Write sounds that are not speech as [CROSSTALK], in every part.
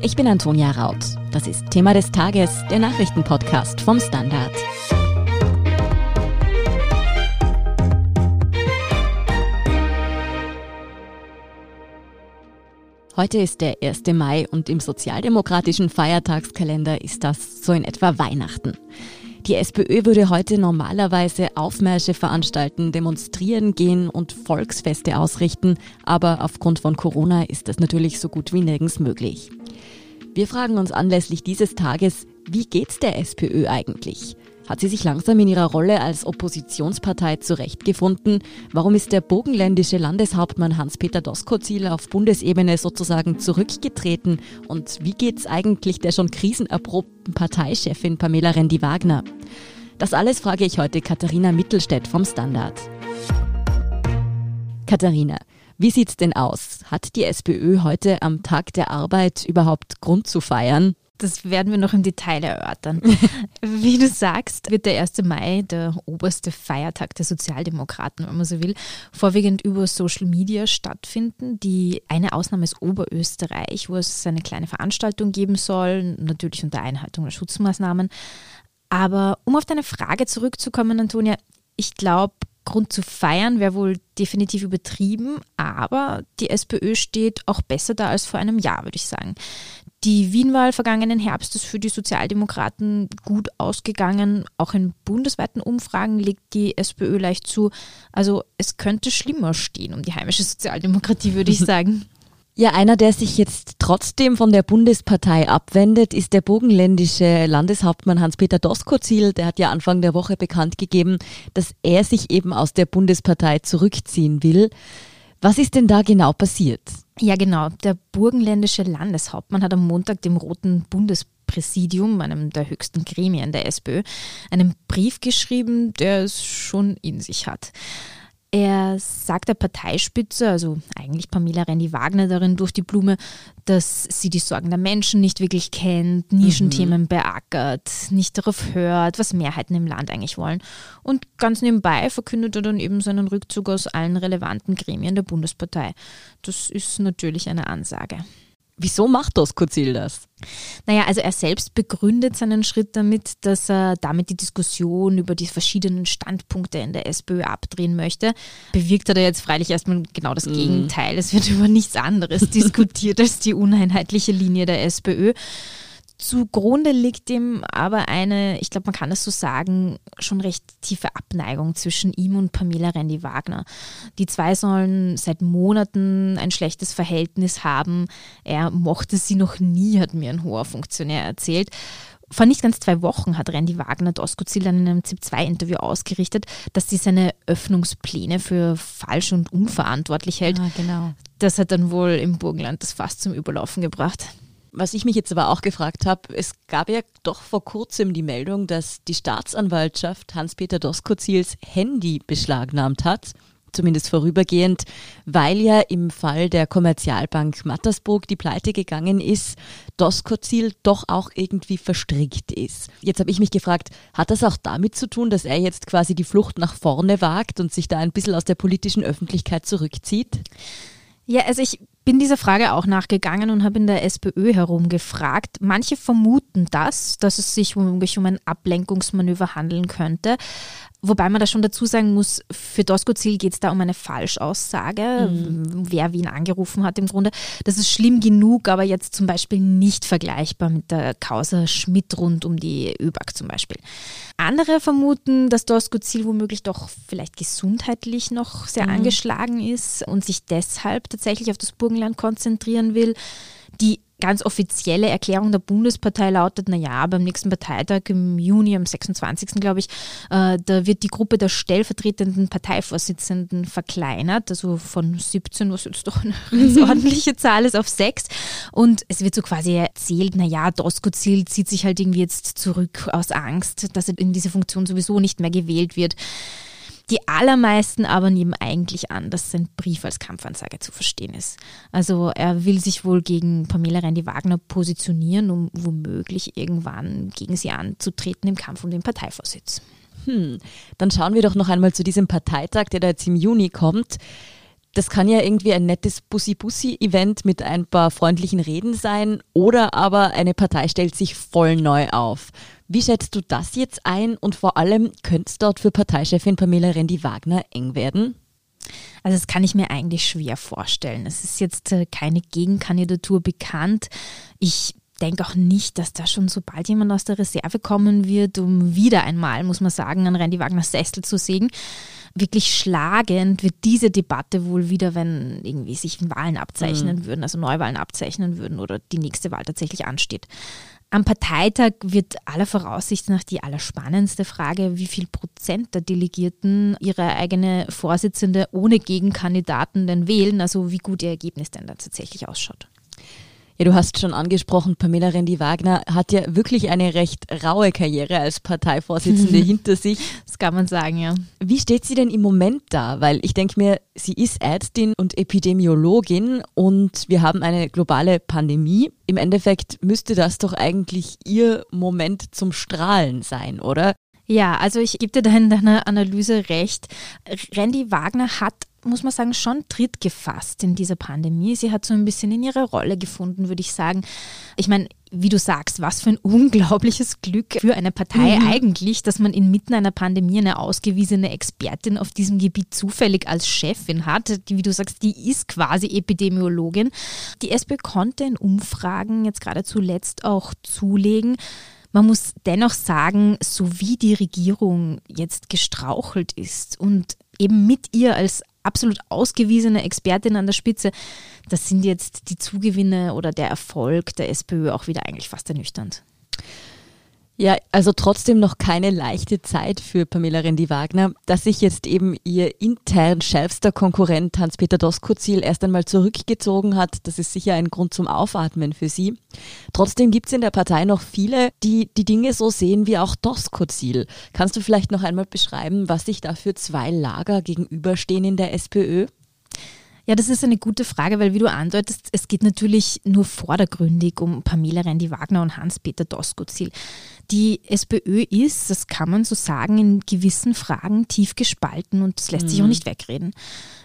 Ich bin Antonia Raut. Das ist Thema des Tages, der Nachrichtenpodcast vom Standard. Heute ist der 1. Mai und im sozialdemokratischen Feiertagskalender ist das so in etwa Weihnachten. Die SPÖ würde heute normalerweise Aufmärsche veranstalten, demonstrieren gehen und Volksfeste ausrichten, aber aufgrund von Corona ist das natürlich so gut wie nirgends möglich. Wir fragen uns anlässlich dieses Tages, wie geht's der SPÖ eigentlich? Hat sie sich langsam in ihrer Rolle als Oppositionspartei zurechtgefunden? Warum ist der bogenländische Landeshauptmann Hans-Peter Doskozil auf Bundesebene sozusagen zurückgetreten? Und wie geht's eigentlich der schon krisenerprobten Parteichefin Pamela Rendi-Wagner? Das alles frage ich heute Katharina Mittelstädt vom Standard. Katharina, wie sieht's denn aus? Hat die SPÖ heute am Tag der Arbeit überhaupt Grund zu feiern? Das werden wir noch im Detail erörtern. [LAUGHS] Wie du sagst, wird der 1. Mai, der oberste Feiertag der Sozialdemokraten, wenn man so will, vorwiegend über Social Media stattfinden. Die eine Ausnahme ist Oberösterreich, wo es eine kleine Veranstaltung geben soll, natürlich unter Einhaltung der Schutzmaßnahmen. Aber um auf deine Frage zurückzukommen, Antonia, ich glaube, Grund zu feiern wäre wohl definitiv übertrieben, aber die SPÖ steht auch besser da als vor einem Jahr, würde ich sagen. Die Wienwahl vergangenen Herbst ist für die Sozialdemokraten gut ausgegangen. Auch in bundesweiten Umfragen legt die SPÖ leicht zu. Also es könnte schlimmer stehen um die heimische Sozialdemokratie, würde ich [LAUGHS] sagen. Ja, einer, der sich jetzt trotzdem von der Bundespartei abwendet, ist der burgenländische Landeshauptmann Hans-Peter Doskozil. Der hat ja Anfang der Woche bekannt gegeben, dass er sich eben aus der Bundespartei zurückziehen will. Was ist denn da genau passiert? Ja, genau. Der burgenländische Landeshauptmann hat am Montag dem Roten Bundespräsidium, einem der höchsten Gremien der SPÖ, einen Brief geschrieben, der es schon in sich hat. Er sagt der Parteispitze, also eigentlich Pamela Rendi-Wagner darin durch die Blume, dass sie die Sorgen der Menschen nicht wirklich kennt, Nischenthemen mhm. beackert, nicht darauf hört, was Mehrheiten im Land eigentlich wollen. Und ganz nebenbei verkündet er dann eben seinen Rückzug aus allen relevanten Gremien der Bundespartei. Das ist natürlich eine Ansage. Wieso macht Doskozil das? Naja, also er selbst begründet seinen Schritt damit, dass er damit die Diskussion über die verschiedenen Standpunkte in der SPÖ abdrehen möchte. Bewirkt hat er jetzt freilich erstmal genau das mhm. Gegenteil. Es wird [LAUGHS] über nichts anderes diskutiert als die uneinheitliche Linie der SPÖ. Zugrunde liegt ihm aber eine, ich glaube, man kann es so sagen, schon recht tiefe Abneigung zwischen ihm und Pamela Rendi-Wagner. Die zwei sollen seit Monaten ein schlechtes Verhältnis haben. Er mochte sie noch nie, hat mir ein hoher Funktionär erzählt. Vor nicht ganz zwei Wochen hat Randy Wagner Doskozil in einem ZIP-2-Interview ausgerichtet, dass sie seine Öffnungspläne für falsch und unverantwortlich hält. Ah, genau. Das hat dann wohl im Burgenland das Fass zum Überlaufen gebracht. Was ich mich jetzt aber auch gefragt habe, es gab ja doch vor kurzem die Meldung, dass die Staatsanwaltschaft Hans-Peter Doskozils Handy beschlagnahmt hat, zumindest vorübergehend, weil ja im Fall der Kommerzialbank Mattersburg die Pleite gegangen ist, Doskozil doch auch irgendwie verstrickt ist. Jetzt habe ich mich gefragt, hat das auch damit zu tun, dass er jetzt quasi die Flucht nach vorne wagt und sich da ein bisschen aus der politischen Öffentlichkeit zurückzieht? Ja, also ich bin dieser Frage auch nachgegangen und habe in der SPÖ herumgefragt. Manche vermuten das, dass es sich womöglich um ein Ablenkungsmanöver handeln könnte. Wobei man da schon dazu sagen muss, für Doskozil geht es da um eine Falschaussage, mhm. wer wen angerufen hat im Grunde. Das ist schlimm genug, aber jetzt zum Beispiel nicht vergleichbar mit der Causa Schmidt rund um die ÖBAG zum Beispiel. Andere vermuten, dass Doskozil womöglich doch vielleicht gesundheitlich noch sehr mhm. angeschlagen ist und sich deshalb tatsächlich auf das Burgenland konzentrieren will. Die ganz offizielle Erklärung der Bundespartei lautet, naja, beim nächsten Parteitag im Juni, am 26. glaube ich, äh, da wird die Gruppe der stellvertretenden Parteivorsitzenden verkleinert, also von 17, was jetzt doch eine ganz ordentliche Zahl ist, auf 6. Und es wird so quasi erzählt, naja, Doskozil zieht sich halt irgendwie jetzt zurück aus Angst, dass er in diese Funktion sowieso nicht mehr gewählt wird. Die allermeisten aber nehmen eigentlich an, dass sein Brief als Kampfansage zu verstehen ist. Also er will sich wohl gegen Pamela Rendi-Wagner positionieren, um womöglich irgendwann gegen sie anzutreten im Kampf um den Parteivorsitz. Hm, dann schauen wir doch noch einmal zu diesem Parteitag, der da jetzt im Juni kommt. Das kann ja irgendwie ein nettes Bussi-Bussi-Event mit ein paar freundlichen Reden sein oder aber eine Partei stellt sich voll neu auf. Wie schätzt du das jetzt ein und vor allem könnte es dort für Parteichefin Pamela Rendi-Wagner eng werden? Also das kann ich mir eigentlich schwer vorstellen. Es ist jetzt äh, keine Gegenkandidatur bekannt. Ich denke auch nicht, dass da schon sobald jemand aus der Reserve kommen wird, um wieder einmal, muss man sagen, an Randy Wagners Sessel zu sägen. Wirklich schlagend wird diese Debatte wohl wieder, wenn irgendwie sich Wahlen abzeichnen mhm. würden, also Neuwahlen abzeichnen würden oder die nächste Wahl tatsächlich ansteht. Am Parteitag wird aller Voraussicht nach die allerspannendste Frage, wie viel Prozent der Delegierten ihre eigene Vorsitzende ohne Gegenkandidaten denn wählen, also wie gut ihr Ergebnis denn da tatsächlich ausschaut. Ja, du hast schon angesprochen, Pamela Rendi-Wagner hat ja wirklich eine recht raue Karriere als Parteivorsitzende [LAUGHS] hinter sich. Das kann man sagen, ja. Wie steht sie denn im Moment da? Weil ich denke mir, sie ist Ärztin und Epidemiologin und wir haben eine globale Pandemie. Im Endeffekt müsste das doch eigentlich ihr Moment zum Strahlen sein, oder? Ja, also ich gebe dir da in deiner Analyse recht. Randy Wagner hat muss man sagen, schon Tritt gefasst in dieser Pandemie. Sie hat so ein bisschen in ihre Rolle gefunden, würde ich sagen. Ich meine, wie du sagst, was für ein unglaubliches Glück für eine Partei mhm. eigentlich, dass man inmitten einer Pandemie eine ausgewiesene Expertin auf diesem Gebiet zufällig als Chefin hat. Die, wie du sagst, die ist quasi Epidemiologin. Die SPÖ konnte in Umfragen jetzt gerade zuletzt auch zulegen, man muss dennoch sagen, so wie die Regierung jetzt gestrauchelt ist und eben mit ihr als absolut ausgewiesene Expertin an der Spitze, das sind jetzt die Zugewinne oder der Erfolg der SPÖ auch wieder eigentlich fast ernüchternd. Ja, also trotzdem noch keine leichte Zeit für Pamela Rendi-Wagner, dass sich jetzt eben ihr intern schärfster Konkurrent Hans-Peter Doskozil erst einmal zurückgezogen hat. Das ist sicher ein Grund zum Aufatmen für sie. Trotzdem gibt es in der Partei noch viele, die die Dinge so sehen wie auch Doskozil. Kannst du vielleicht noch einmal beschreiben, was sich da für zwei Lager gegenüberstehen in der SPÖ? Ja, das ist eine gute Frage, weil wie du andeutest, es geht natürlich nur vordergründig um Pamela Rendi-Wagner und Hans-Peter Doskozil. Die SPÖ ist, das kann man so sagen, in gewissen Fragen tief gespalten und das lässt mhm. sich auch mhm. nicht wegreden.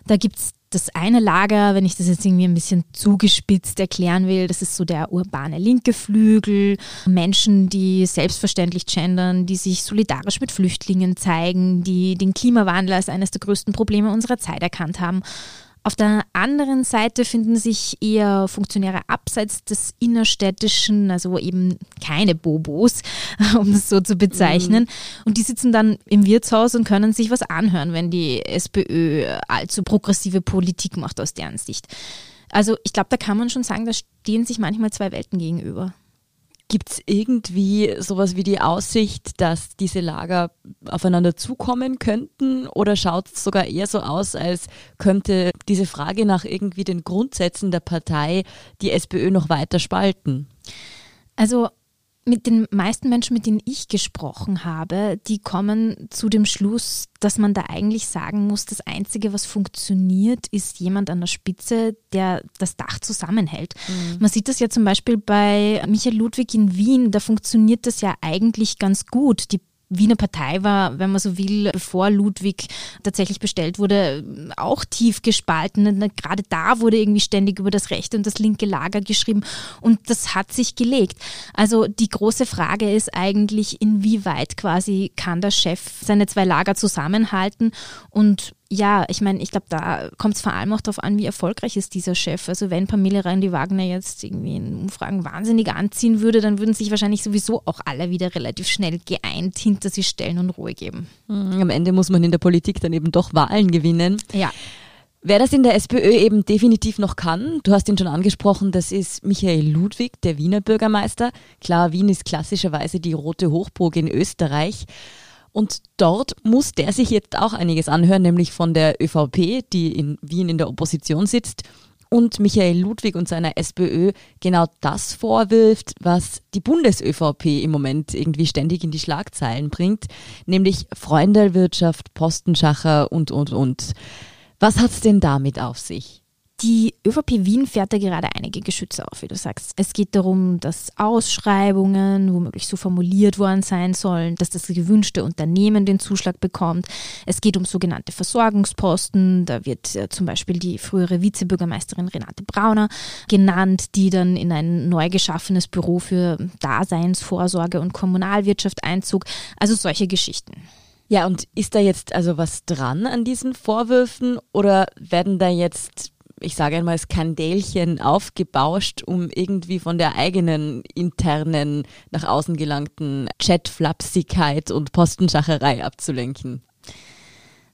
Da gibt es das eine Lager, wenn ich das jetzt irgendwie ein bisschen zugespitzt erklären will, das ist so der urbane linke Flügel, Menschen, die selbstverständlich gendern, die sich solidarisch mit Flüchtlingen zeigen, die den Klimawandel als eines der größten Probleme unserer Zeit erkannt haben auf der anderen Seite finden sich eher Funktionäre abseits des innerstädtischen, also eben keine Bobos, [LAUGHS] um das so zu bezeichnen. Mhm. Und die sitzen dann im Wirtshaus und können sich was anhören, wenn die SPÖ allzu progressive Politik macht aus deren Sicht. Also ich glaube, da kann man schon sagen, da stehen sich manchmal zwei Welten gegenüber. Gibt es irgendwie sowas wie die Aussicht, dass diese Lager aufeinander zukommen könnten? Oder schaut es sogar eher so aus, als könnte diese Frage nach irgendwie den Grundsätzen der Partei die SPÖ noch weiter spalten? Also mit den meisten Menschen, mit denen ich gesprochen habe, die kommen zu dem Schluss, dass man da eigentlich sagen muss, das Einzige, was funktioniert, ist jemand an der Spitze, der das Dach zusammenhält. Mhm. Man sieht das ja zum Beispiel bei Michael Ludwig in Wien, da funktioniert das ja eigentlich ganz gut. Die Wiener Partei war, wenn man so will, bevor Ludwig tatsächlich bestellt wurde, auch tief gespalten. Gerade da wurde irgendwie ständig über das rechte und das linke Lager geschrieben und das hat sich gelegt. Also die große Frage ist eigentlich, inwieweit quasi kann der Chef seine zwei Lager zusammenhalten und ja, ich meine, ich glaube, da kommt es vor allem auch darauf an, wie erfolgreich ist dieser Chef. Also wenn Pamela Rendi-Wagner jetzt irgendwie in Umfragen wahnsinnig anziehen würde, dann würden sich wahrscheinlich sowieso auch alle wieder relativ schnell geeint hinter sie stellen und Ruhe geben. Hm, am Ende muss man in der Politik dann eben doch Wahlen gewinnen. Ja. Wer das in der SPÖ eben definitiv noch kann, du hast ihn schon angesprochen, das ist Michael Ludwig, der Wiener Bürgermeister. Klar, Wien ist klassischerweise die rote Hochburg in Österreich. Und dort muss der sich jetzt auch einiges anhören, nämlich von der ÖVP, die in Wien in der Opposition sitzt und Michael Ludwig und seiner SPÖ genau das vorwirft, was die Bundes-ÖVP im Moment irgendwie ständig in die Schlagzeilen bringt, nämlich Freundelwirtschaft, Postenschacher und, und, und. Was hat's denn damit auf sich? Die ÖVP Wien fährt da gerade einige Geschütze auf, wie du sagst. Es geht darum, dass Ausschreibungen womöglich so formuliert worden sein sollen, dass das gewünschte Unternehmen den Zuschlag bekommt. Es geht um sogenannte Versorgungsposten. Da wird äh, zum Beispiel die frühere Vizebürgermeisterin Renate Brauner genannt, die dann in ein neu geschaffenes Büro für Daseinsvorsorge und Kommunalwirtschaft einzog. Also solche Geschichten. Ja, und ist da jetzt also was dran an diesen Vorwürfen oder werden da jetzt ich sage einmal, Skandälchen aufgebauscht, um irgendwie von der eigenen internen, nach außen gelangten Chatflapsigkeit und Postenschacherei abzulenken?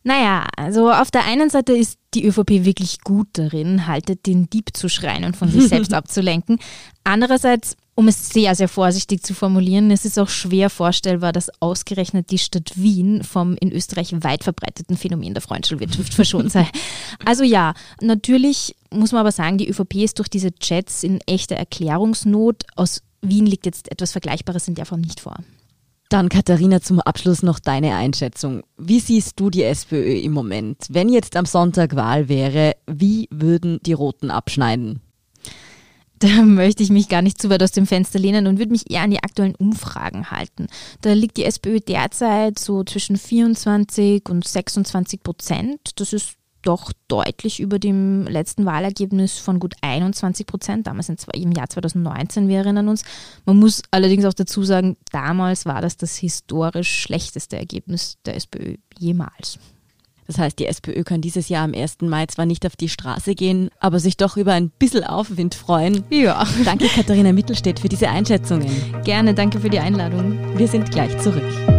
Naja, also auf der einen Seite ist die ÖVP wirklich gut darin, haltet den Dieb zu schreien und von sich [LAUGHS] selbst abzulenken. Andererseits, um es sehr, sehr vorsichtig zu formulieren, es ist auch schwer vorstellbar, dass ausgerechnet die Stadt Wien vom in Österreich weit verbreiteten Phänomen der Freundschulwirtschaft verschont sei. [LAUGHS] Also ja, natürlich muss man aber sagen, die ÖVP ist durch diese Chats in echter Erklärungsnot. Aus Wien liegt jetzt etwas Vergleichbares in der Form nicht vor. Dann Katharina zum Abschluss noch deine Einschätzung. Wie siehst du die SPÖ im Moment? Wenn jetzt am Sonntag Wahl wäre, wie würden die Roten abschneiden? Da möchte ich mich gar nicht zu weit aus dem Fenster lehnen und würde mich eher an die aktuellen Umfragen halten. Da liegt die SPÖ derzeit so zwischen 24 und 26 Prozent. Das ist doch deutlich über dem letzten Wahlergebnis von gut 21 Prozent, damals im Jahr 2019, wir erinnern uns. Man muss allerdings auch dazu sagen, damals war das das historisch schlechteste Ergebnis der SPÖ jemals. Das heißt, die SPÖ kann dieses Jahr am 1. Mai zwar nicht auf die Straße gehen, aber sich doch über ein bisschen Aufwind freuen. Ja. Danke Katharina Mittelstädt für diese Einschätzungen. Gerne, danke für die Einladung. Wir sind gleich zurück.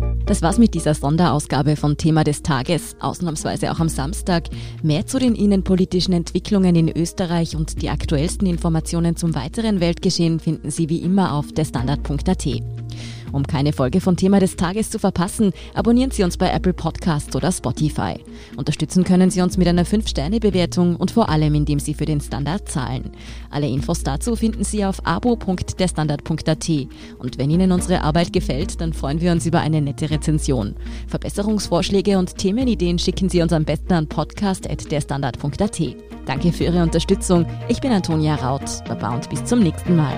Das war's mit dieser Sonderausgabe von Thema des Tages, ausnahmsweise auch am Samstag. Mehr zu den innenpolitischen Entwicklungen in Österreich und die aktuellsten Informationen zum weiteren Weltgeschehen finden Sie wie immer auf derstandard.at. Um keine Folge von Thema des Tages zu verpassen, abonnieren Sie uns bei Apple Podcasts oder Spotify. Unterstützen können Sie uns mit einer 5-Sterne-Bewertung und vor allem, indem Sie für den Standard zahlen. Alle Infos dazu finden Sie auf abo.derstandard.at. Und wenn Ihnen unsere Arbeit gefällt, dann freuen wir uns über eine nette Rezension. Verbesserungsvorschläge und Themenideen schicken Sie uns am besten an podcast.derstandard.at. Danke für Ihre Unterstützung. Ich bin Antonia Raut. Baba und bis zum nächsten Mal.